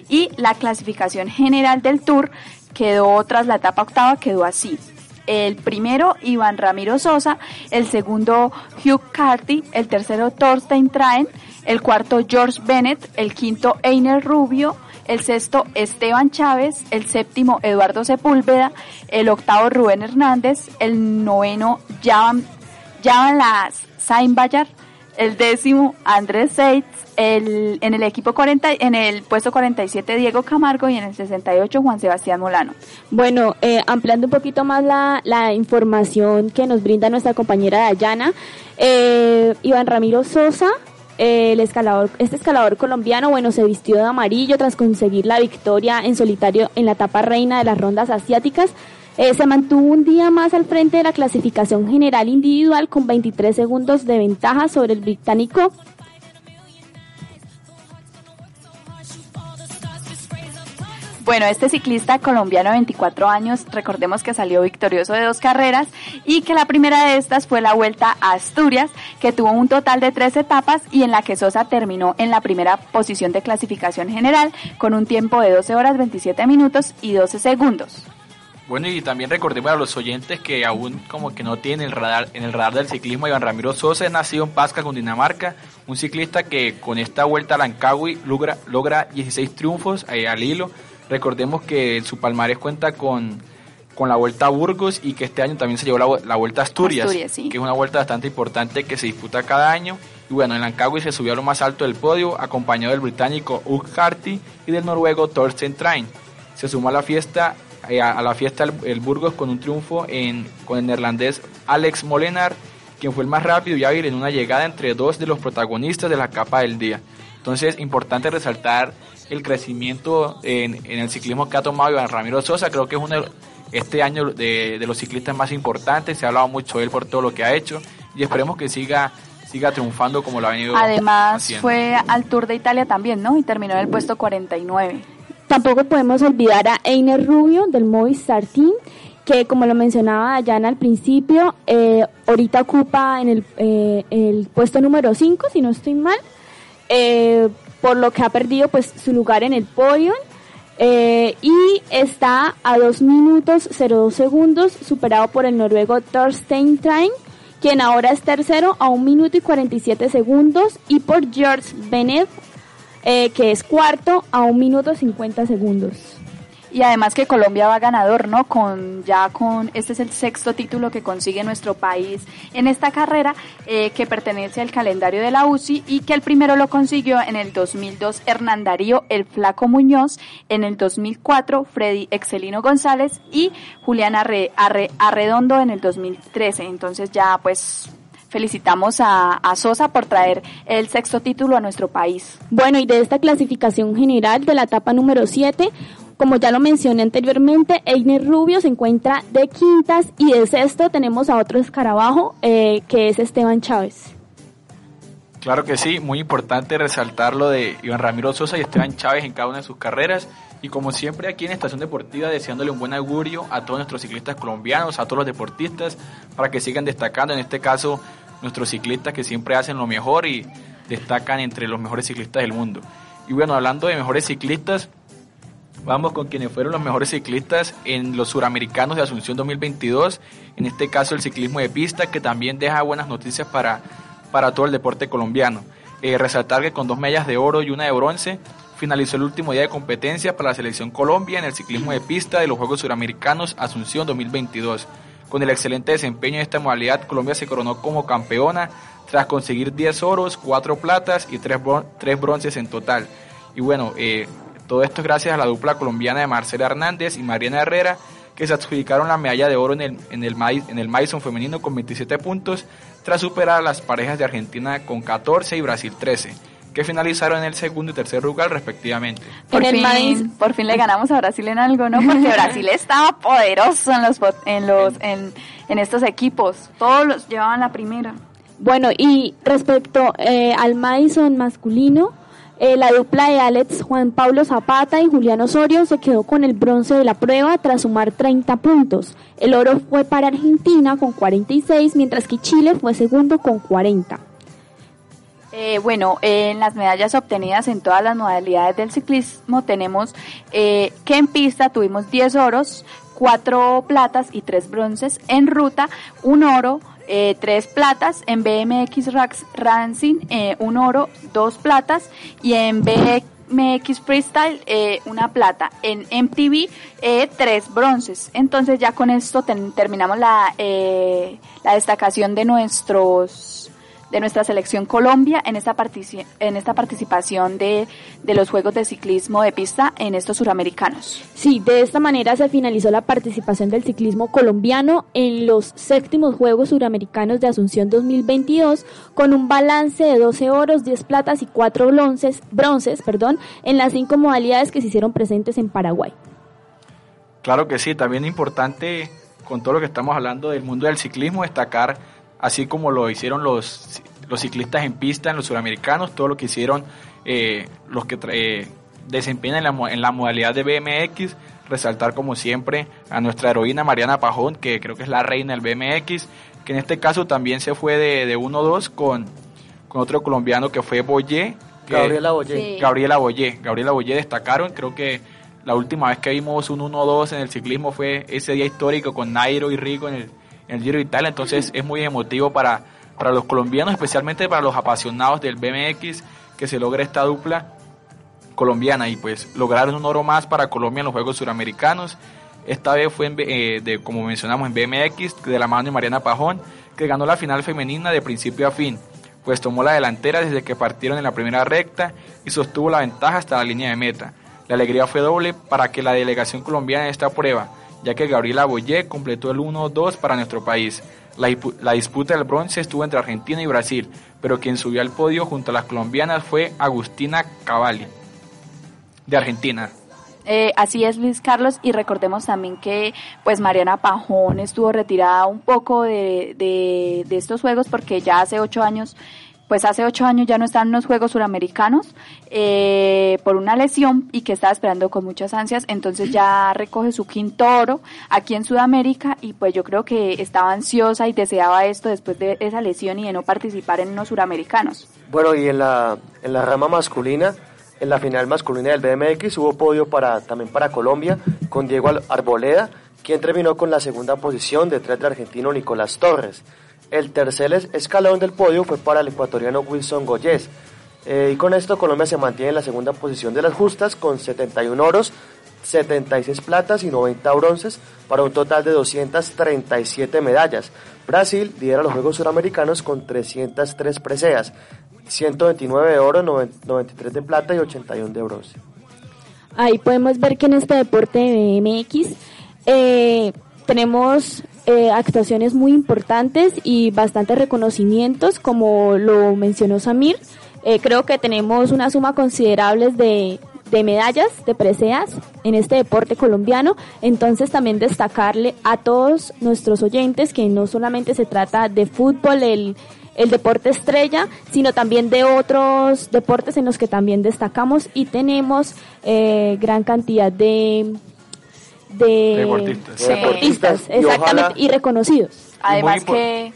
y la clasificación general del Tour quedó tras la etapa octava, quedó así el primero Iván Ramiro Sosa, el segundo Hugh Carty, el tercero Thorstein Traen, el cuarto George Bennett, el quinto Einer Rubio, el sexto Esteban Chávez, el séptimo Eduardo Sepúlveda, el octavo Rubén Hernández, el noveno Javan, Javan Las Bayar, el décimo Andrés Seitz, el, en el equipo 40, en el puesto 47 Diego Camargo y en el 68 Juan Sebastián Molano. Bueno, eh, ampliando un poquito más la, la, información que nos brinda nuestra compañera Dayana, eh, Iván Ramiro Sosa, eh, el escalador, este escalador colombiano, bueno, se vistió de amarillo tras conseguir la victoria en solitario en la etapa reina de las rondas asiáticas. Eh, se mantuvo un día más al frente de la clasificación general individual con 23 segundos de ventaja sobre el británico Bueno, este ciclista colombiano de 24 años, recordemos que salió victorioso de dos carreras y que la primera de estas fue la Vuelta a Asturias, que tuvo un total de tres etapas y en la que Sosa terminó en la primera posición de clasificación general con un tiempo de 12 horas 27 minutos y 12 segundos. Bueno, y también recordemos a los oyentes que aún como que no tienen el radar, en el radar del ciclismo, Iván Ramiro Sosa es nacido en Pasca, Cundinamarca, un ciclista que con esta vuelta a Lancagui logra, logra 16 triunfos eh, al hilo, Recordemos que su palmarés cuenta con, con la Vuelta a Burgos y que este año también se llevó la, Vuelta a Asturias, que es una vuelta bastante importante que se disputa cada año. Y bueno, en Lancagui se subió a lo más alto del podio, acompañado del británico Hugh Harty y del noruego Thorsten Train. Se sumó a la fiesta a, la fiesta el, Burgos con un triunfo en, con el neerlandés Alex Molenar, quien fue el más rápido y hábil en una llegada entre dos de los protagonistas de la capa del día. Entonces, importante resaltar el crecimiento en, el ciclismo que ha tomado Iván Ramiro Sosa. Creo que es uno este año de, los ciclistas más importantes. Se ha hablado mucho de él por todo lo que ha hecho y esperemos que siga siga triunfando como lo ha venido Además fue al Tour de Italia también, ¿no? Y terminó en el puesto 49. Tampoco podemos olvidar a Einer Rubio del Movistar Team que como lo mencionaba Dayana al principio, eh, ahorita ocupa en el, eh, puesto número 5, si no estoy mal, eh, por lo que ha perdido pues su lugar en el podio. y está a 2 minutos 02 segundos, superado por el noruego Thorstein Train, quien ahora es tercero a 1 minuto y 47 segundos, y por George Bennett, que es cuarto a 1 minuto 50 segundos y además que Colombia va ganador, ¿no? Con ya con este es el sexto título que consigue nuestro país en esta carrera eh, que pertenece al calendario de la UCI y que el primero lo consiguió en el 2002 Hernán Darío el Flaco Muñoz, en el 2004 Freddy Excelino González y Julián Arredondo en el 2013. Entonces ya pues felicitamos a, a, Sosa por traer el sexto título a nuestro país. Bueno, y de esta clasificación general de la etapa número 7, como ya lo mencioné anteriormente, Einer Rubio se encuentra de quintas y de sexto tenemos a otro escarabajo eh, que es Esteban Chávez. Claro que sí, muy importante resaltar lo de Iván Ramiro Sosa y Esteban Chávez en cada una de sus carreras. Y como siempre aquí en Estación Deportiva deseándole un buen augurio a todos nuestros ciclistas colombianos, a todos los deportistas, para que sigan destacando, en este caso nuestros ciclistas que siempre hacen lo mejor y destacan entre los mejores ciclistas del mundo. Y bueno, hablando de mejores ciclistas, Vamos con quienes fueron los mejores ciclistas en los suramericanos de Asunción 2022, en este caso el ciclismo de pista, que también deja buenas noticias para, para todo el deporte colombiano. Eh, resaltar que con dos medallas de oro y una de bronce, finalizó el último día de competencia para la selección Colombia en el ciclismo de pista de los Juegos Suramericanos Asunción 2022. Con el excelente desempeño en esta modalidad, Colombia se coronó como campeona tras conseguir 10 oros, 4 platas y 3, bronces en total. Y bueno, eh, todo esto es gracias a la dupla colombiana de Marcela Hernández y Mariana Herrera, que se adjudicaron la medalla de oro en el, en el, en el Madison femenino con 27 puntos, tras superar a las parejas de Argentina con 14 y Brasil 13 que finalizaron en el segundo y tercer lugar respectivamente. Por, fin, por fin le ganamos a Brasil en algo, ¿no? Porque Brasil estaba poderoso en los en los en, en estos equipos. Todos los llevaban la primera. Bueno, y respecto eh, al Madison masculino, eh, la dupla de Alex Juan Pablo Zapata y Julián Osorio se quedó con el bronce de la prueba tras sumar 30 puntos. El oro fue para Argentina con 46, mientras que Chile fue segundo con 40. Eh, bueno, en las medallas obtenidas en todas las modalidades del ciclismo tenemos eh, que en pista tuvimos 10 oros, 4 platas y 3 bronces. En ruta, un oro, eh, tres platas, en BMX Rax Racing eh, un oro, dos platas y en BMX Freestyle eh, una plata, en MTV eh, tres bronces. Entonces ya con esto terminamos la, la destacación de nuestros de nuestra selección Colombia en esta, en esta participación de, de, los Juegos de Ciclismo de Pista en estos suramericanos. Sí, de esta manera se finalizó la participación del ciclismo colombiano en los séptimos Juegos Suramericanos de Asunción 2022 con un balance de 12 oros, 10 platas y 4 bronces, bronces perdón, en las cinco modalidades que se hicieron presentes en Paraguay. Claro que sí, también importante con todo lo que estamos hablando del mundo del ciclismo destacar así como lo hicieron los, los ciclistas en pista en los suramericanos, todo lo que hicieron eh, los que eh, desempeñan en la, en la modalidad de BMX, resaltar como siempre a nuestra heroína Mariana Pajón, que creo que es la reina del BMX, que en este caso también se fue de, de 1-2 con, con otro colombiano que fue Boyé. Gabriela Boyé. Gabriela Boyé. Gabriela Boyé destacaron, creo que la última vez que vimos un 1-2 en el ciclismo fue ese día histórico con Nairo y Rico en el, el Giro de Italia, entonces es muy emotivo para, para los colombianos, especialmente para los apasionados del BMX, que se logre esta dupla colombiana y pues lograron un oro más para Colombia en los Juegos Suramericanos. Esta vez fue, eh, de, como mencionamos, en BMX, de la mano de Mariana Pajón, que ganó la final femenina de principio a fin, pues tomó la delantera desde que partieron en la primera recta y sostuvo la ventaja hasta la línea de meta. La alegría fue doble para que la delegación colombiana en esta prueba ya que Gabriela Boyé completó el 1-2 para nuestro país. La, disputa del bronce estuvo entre Argentina y Brasil, pero quien subió al podio junto a las colombianas fue Agustina Cavalli, de Argentina. Eh, así es, Luis Carlos, y recordemos también que pues Mariana Pajón estuvo retirada un poco de, de, de estos juegos porque ya hace ocho años pues hace ocho años ya no está en los Juegos Suramericanos eh, por una lesión y que estaba esperando con muchas ansias, entonces ya recoge su quinto oro aquí en Sudamérica y pues yo creo que estaba ansiosa y deseaba esto después de esa lesión y de no participar en los Suramericanos. Bueno, y en la, en la rama masculina, en la final masculina del BMX hubo podio para, también para Colombia con Diego Arboleda, quien terminó con la segunda posición detrás del argentino Nicolás Torres. El tercer escalón del podio fue para el ecuatoriano Wilson Goyes. Eh, y con esto Colombia se mantiene en la segunda posición de las justas con 71 oros, 76 platas y 90 bronces para un total de 237 medallas. Brasil lidera los Juegos Suramericanos con 303 preseas, 129 de oro, 93 de plata y 81 de bronce. Ahí podemos ver que en este deporte de MX eh, tenemos eh, actuaciones muy importantes y bastantes reconocimientos, como lo mencionó Samir. Eh, creo que tenemos una suma considerable de, de medallas, de preseas en este deporte colombiano. Entonces también destacarle a todos nuestros oyentes que no solamente se trata de fútbol, el, el deporte estrella, sino también de otros deportes en los que también destacamos y tenemos eh, gran cantidad de de deportistas, exactamente, y, reconocidos. Además que...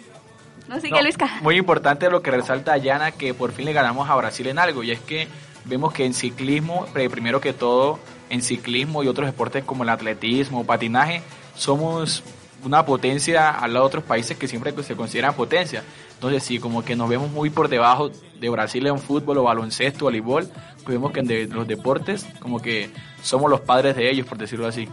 No, sigue Luisca. Muy importante lo que resalta Ayana, que por fin le ganamos a Brasil en algo, y es que vemos que en ciclismo, primero que todo, en ciclismo y otros deportes como el atletismo, patinaje, somos una potencia al lado de otros países que siempre se consideran potencia. Entonces sí, como que nos vemos muy por debajo de Brasil en fútbol o baloncesto, voleibol, pues vemos que en los deportes como que somos los padres de ellos, por decirlo así.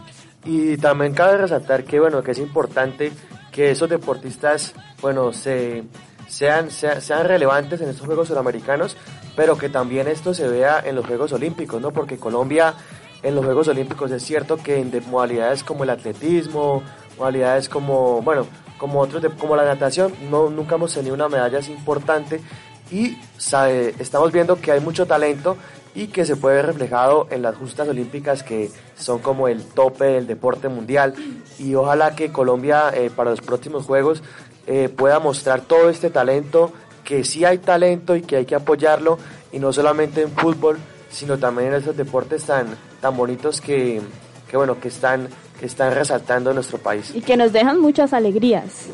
Y también cabe resaltar que, bueno, que es importante que esos deportistas, bueno, se, sean, sean, relevantes en estos Juegos Suramericanos, pero que también esto se vea en los Juegos Olímpicos, ¿no? Porque Colombia en los Juegos Olímpicos es cierto que en modalidades como el atletismo, modalidades como, bueno, como otros, como la natación, no, nunca hemos tenido una medalla así importante y sabe, estamos viendo que hay mucho talento y que se puede ver reflejado en las justas olímpicas que son como el tope del deporte mundial y ojalá que Colombia eh, para los próximos Juegos eh, pueda mostrar todo este talento, que sí hay talento y que hay que apoyarlo y no solamente en fútbol, sino también en esos deportes tan, tan bonitos que, que, bueno, que están, que están resaltando en nuestro país. Y que nos dejan muchas alegrías.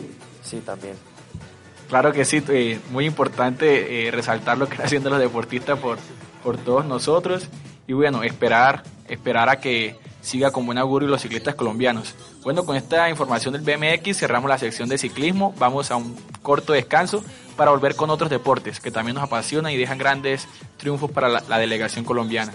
Sí, también. Claro que sí, eh, muy importante resaltar lo que están haciendo los deportistas por, por todos nosotros y bueno, esperar, esperar a que siga con buen augurio los ciclistas colombianos. Bueno, con esta información del BMX cerramos la sección de ciclismo, vamos a un corto descanso para volver con otros deportes que también nos apasionan y dejan grandes triunfos para la delegación colombiana.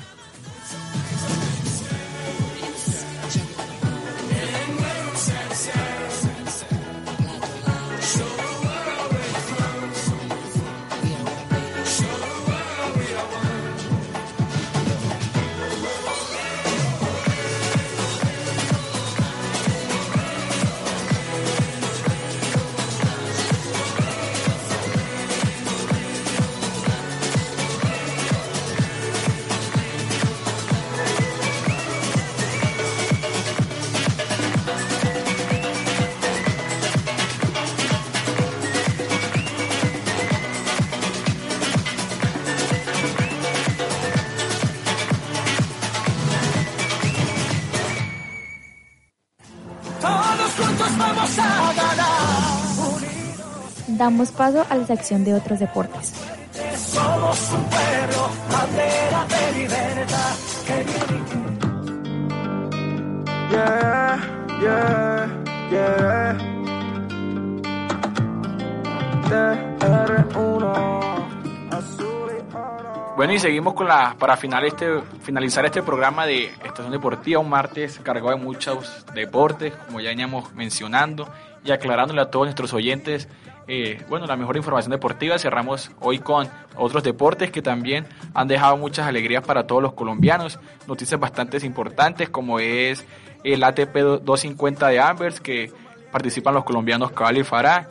Damos paso a la sección de otros deportes. Bueno, y seguimos con la para final este, finalizar este programa de Estación Deportiva, un martes cargado de muchos deportes, como ya veníamos mencionando y aclarándole a todos nuestros oyentes eh, bueno, la mejor información deportiva. Cerramos hoy con otros deportes que también han dejado muchas alegrías para todos los colombianos. Noticias bastante importantes como es el ATP 250 de Ambers que participan los colombianos Cabal y Farah.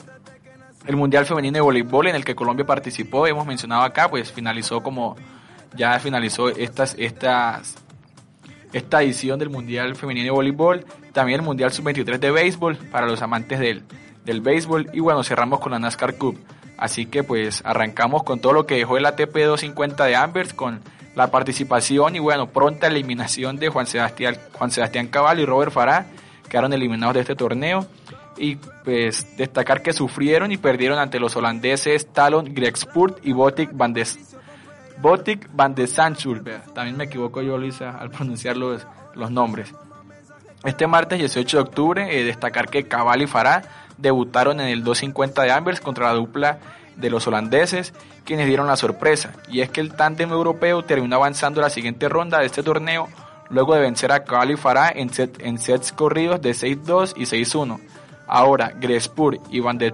El Mundial Femenino de Voleibol en el que Colombia participó, hemos mencionado acá, pues finalizó como ya finalizó estas, estas, esta edición del Mundial Femenino de Voleibol. También el Mundial Sub-23 de Béisbol para los amantes del, del béisbol y bueno, cerramos con la NASCAR Cup. Así que pues arrancamos con todo lo que dejó el ATP 250 de Ambers, con la participación y bueno, pronta eliminación de Juan Sebastián, Juan Sebastián Cabal y Robert Farah, quedaron eliminados de este torneo. Y pues destacar que sufrieron y perdieron ante los holandeses Talon Gregspurt y Botik van de, Botik van de También me equivoco yo, Luisa, al pronunciar los, los nombres. Este martes 18 de octubre, eh, destacar que Cabal y Farah debutaron en el 250 de Ambers contra la dupla de los holandeses, quienes dieron la sorpresa. Y es que el tándem europeo terminó avanzando la siguiente ronda de este torneo, luego de vencer a Cabal y Farah en, en sets corridos de 6-2 y 6-1. Ahora, Grespur y Van de,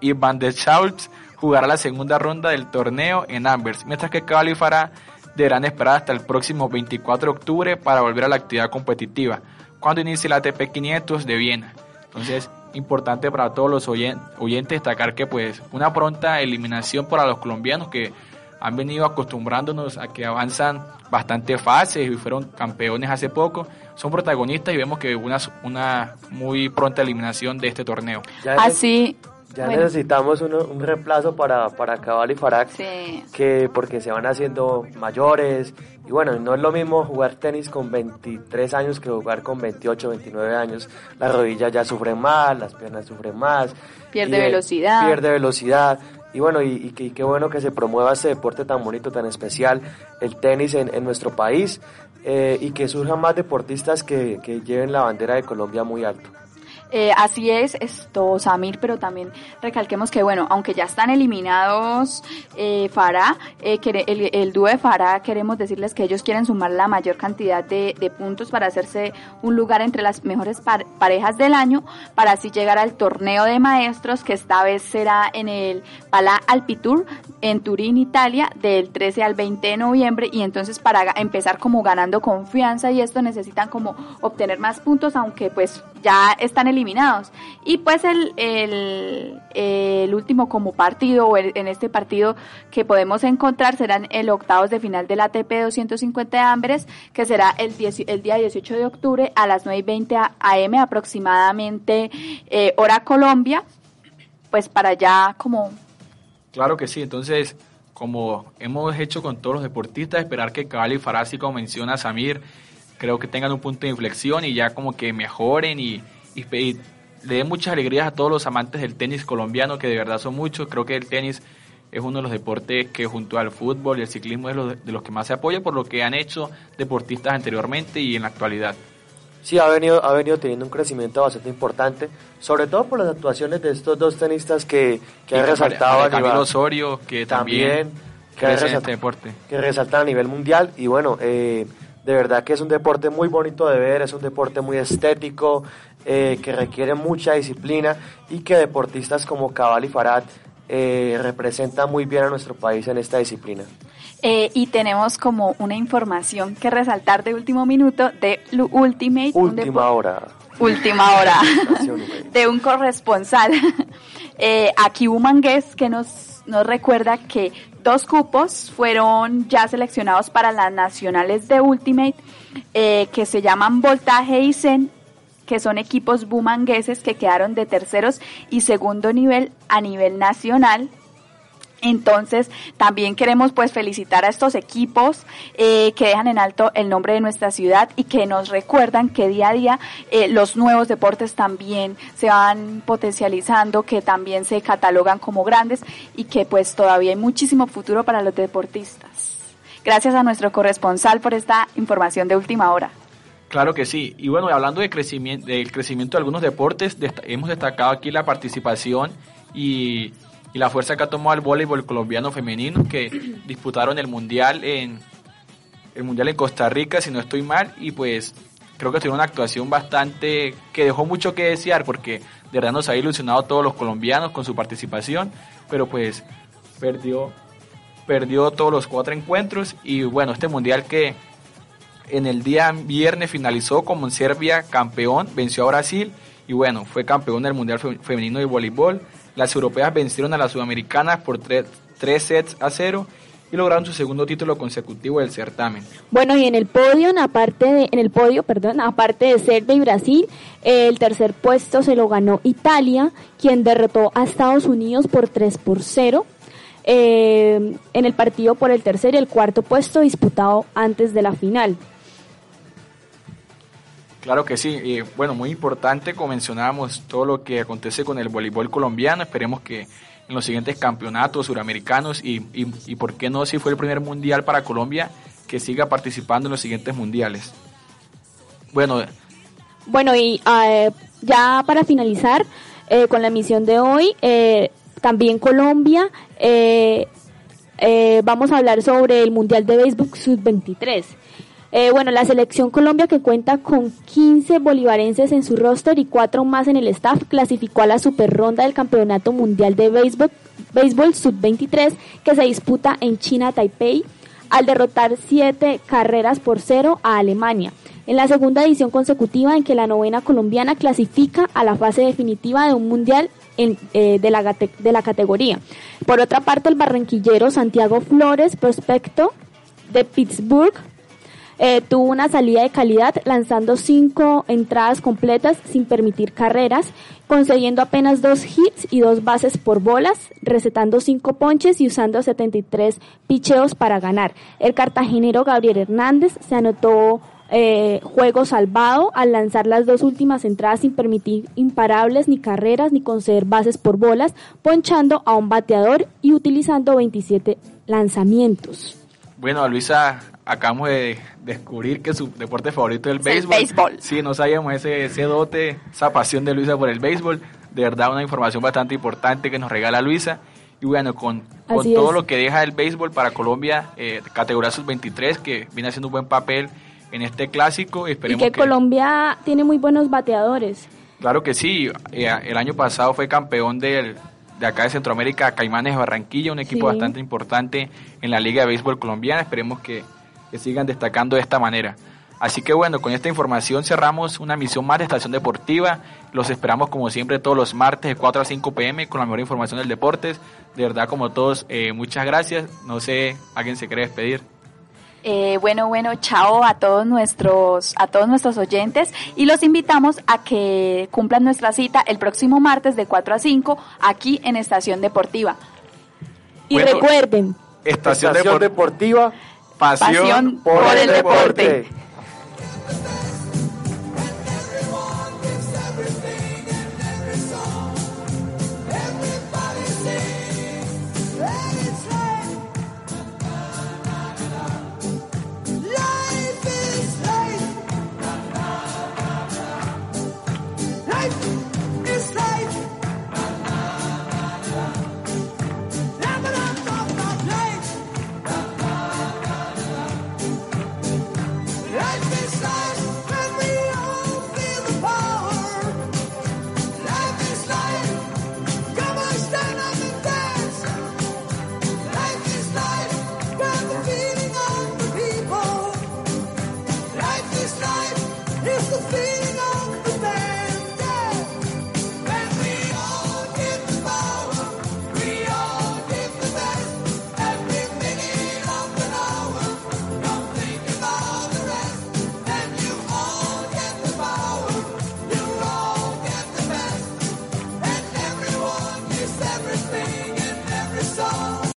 y Van de Schultz jugará la segunda ronda del torneo en Ambers, mientras que Cabal y Farah deberán esperar hasta el próximo 24 de octubre para volver a la actividad competitiva, cuando inicie la ATP 500 de Viena. Entonces, importante para todos los oyentes destacar que pues una pronta eliminación para los colombianos que han venido acostumbrándonos a que avanzan bastante fases y fueron campeones hace poco, son protagonistas y vemos que una, una muy pronta eliminación de este torneo. Así, ya necesitamos un reemplazo para, para Cabal y Farag, que porque se van haciendo mayores. Y bueno, no es lo mismo jugar tenis con 23 años que jugar con 28, 29 años. Las rodillas ya sufren más, las piernas sufren más. Pierde velocidad. Pierde velocidad. Y bueno, y, qué bueno que se promueva ese deporte tan bonito, tan especial, el tenis en, en nuestro país, eh, y que surjan más deportistas que, que lleven la bandera de Colombia muy alto. Eh, así es, esto, Samir, pero también recalquemos que, bueno, aunque ya están eliminados eh, Farah, eh, el, el, dúo de Farah, queremos decirles que ellos quieren sumar la mayor cantidad de, puntos para hacerse un lugar entre las mejores parejas del año, para así llegar al torneo de maestros, que esta vez será en el Pala Alpitour, en Turín, Italia, del 13 al 20 de noviembre, y entonces para empezar como ganando confianza y esto necesitan como obtener más puntos, aunque pues ya están eliminados. Y pues el, el, último como partido, o en este partido que podemos encontrar, serán el octavos de final del ATP 250 de Ambres, que será el, el día 18 de octubre a las 9 y 20 am aproximadamente, eh, hora Colombia, pues para ya como... Claro que sí, entonces como hemos hecho con todos los deportistas, esperar que Cali Farasi, como menciona Samir, creo que tengan un punto de inflexión y ya como que mejoren y, le den muchas alegrías a todos los amantes del tenis colombiano, que de verdad son muchos. Creo que el tenis es uno de los deportes que junto al fútbol y el ciclismo es de los que más se apoya por lo que han hecho deportistas anteriormente y en la actualidad. Sí, ha venido, ha venido teniendo un crecimiento bastante importante, sobre todo por las actuaciones de estos dos tenistas que, que han resaltado. a Camilo Osorio, que también, que, este deporte. que resaltan a nivel mundial. Y bueno, eh, de verdad que es un deporte muy bonito de ver, es un deporte muy estético, eh, que requiere mucha disciplina y que deportistas como Cabal y Farad eh, representan muy bien a nuestro país en esta disciplina. Eh, y tenemos como una información que resaltar de último minuto de Ultimate. Última hora. Última hora. de un corresponsal. eh, aquí Humangués que nos, nos recuerda que Dos cupos fueron ya seleccionados para las nacionales de Ultimate, eh, que se llaman Voltaje y Zen, que son equipos bumangueses que quedaron de terceros y segundo nivel a nivel nacional entonces, también queremos pues felicitar a estos equipos eh, que dejan en alto el nombre de nuestra ciudad y que nos recuerdan que día a día eh, los nuevos deportes también se van potencializando, que también se catalogan como grandes y que pues todavía hay muchísimo futuro para los deportistas. Gracias a nuestro corresponsal por esta información de última hora. Claro que sí. Y bueno, hablando de crecimiento, del crecimiento de algunos deportes, hemos destacado aquí la participación y y la fuerza que ha tomado el voleibol colombiano femenino que disputaron el mundial en el mundial en Costa Rica si no estoy mal y pues creo que tuvieron una actuación bastante que dejó mucho que desear porque de verdad nos ha ilusionado a todos los colombianos con su participación pero pues perdió perdió todos los cuatro encuentros y bueno este mundial que en el día viernes finalizó como en Serbia campeón venció a Brasil y bueno fue campeón del mundial femenino de voleibol las europeas vencieron a las sudamericanas por tres, sets a cero y lograron su segundo título consecutivo del certamen. Bueno, y en el podio, aparte de, en el podio, perdón, aparte de Serbia y Brasil, el tercer puesto se lo ganó Italia, quien derrotó a Estados Unidos por 3 por 0. Eh, en el partido por el tercer y el cuarto puesto disputado antes de la final. Claro que sí, y bueno, muy importante, como mencionábamos, todo lo que acontece con el voleibol colombiano, esperemos que en los siguientes campeonatos suramericanos y, y, por qué no, si fue el primer mundial para Colombia, que siga participando en los siguientes mundiales. Bueno, bueno y uh, ya para finalizar eh, con la emisión de hoy, eh, también Colombia, eh, eh, vamos a hablar sobre el Mundial de Béisbol Sub-23. Eh, bueno, la selección Colombia que cuenta con 15 bolivarenses en su roster y 4 más en el staff clasificó a la super ronda del Campeonato Mundial de Béisbol, Béisbol Sub-23 que se disputa en China, Taipei, al derrotar 7 carreras por 0 a Alemania. En la segunda edición consecutiva en que la novena colombiana clasifica a la fase definitiva de un mundial eh, de, la, de la categoría. Por otra parte, el barranquillero Santiago Flores, prospecto de Pittsburgh, eh, tuvo una salida de calidad lanzando cinco entradas completas sin permitir carreras, consiguiendo apenas dos hits y dos bases por bolas, recetando cinco ponches y usando 73 picheos para ganar. El cartagenero Gabriel Hernández se anotó eh, juego salvado al lanzar las dos últimas entradas sin permitir imparables ni carreras ni conceder bases por bolas, ponchando a un bateador y utilizando 27 lanzamientos. Bueno, Luisa, acabamos de descubrir que su deporte favorito es el béisbol. El béisbol. Sí, no sabíamos ese, ese dote, esa pasión de Luisa por el béisbol. De verdad, una información bastante importante que nos regala Luisa. Y bueno, con, con todo lo que deja el béisbol para Colombia, eh, categoría sub-23, que viene haciendo un buen papel en este clásico. Esperemos y que, Colombia tiene muy buenos bateadores. Claro que sí. Eh, el año pasado fue campeón del, de acá de Centroamérica, Caimanes de Barranquilla, un equipo bastante importante en la Liga de Béisbol colombiana. Esperemos que que sigan destacando de esta manera. Así que bueno, con esta información cerramos una misión más de Estación Deportiva. Los esperamos como siempre todos los martes de 4 a 5 pm con la mejor información del deportes. De verdad, como todos, eh, muchas gracias. No sé, ¿alguien se quiere despedir? Eh, bueno, bueno, chao a todos nuestros, a todos nuestros oyentes y los invitamos a que cumplan nuestra cita el próximo martes de 4 a 5 aquí en Estación Deportiva. Y recuerden, Estación, Estación Deportiva Pasión, por, el deporte.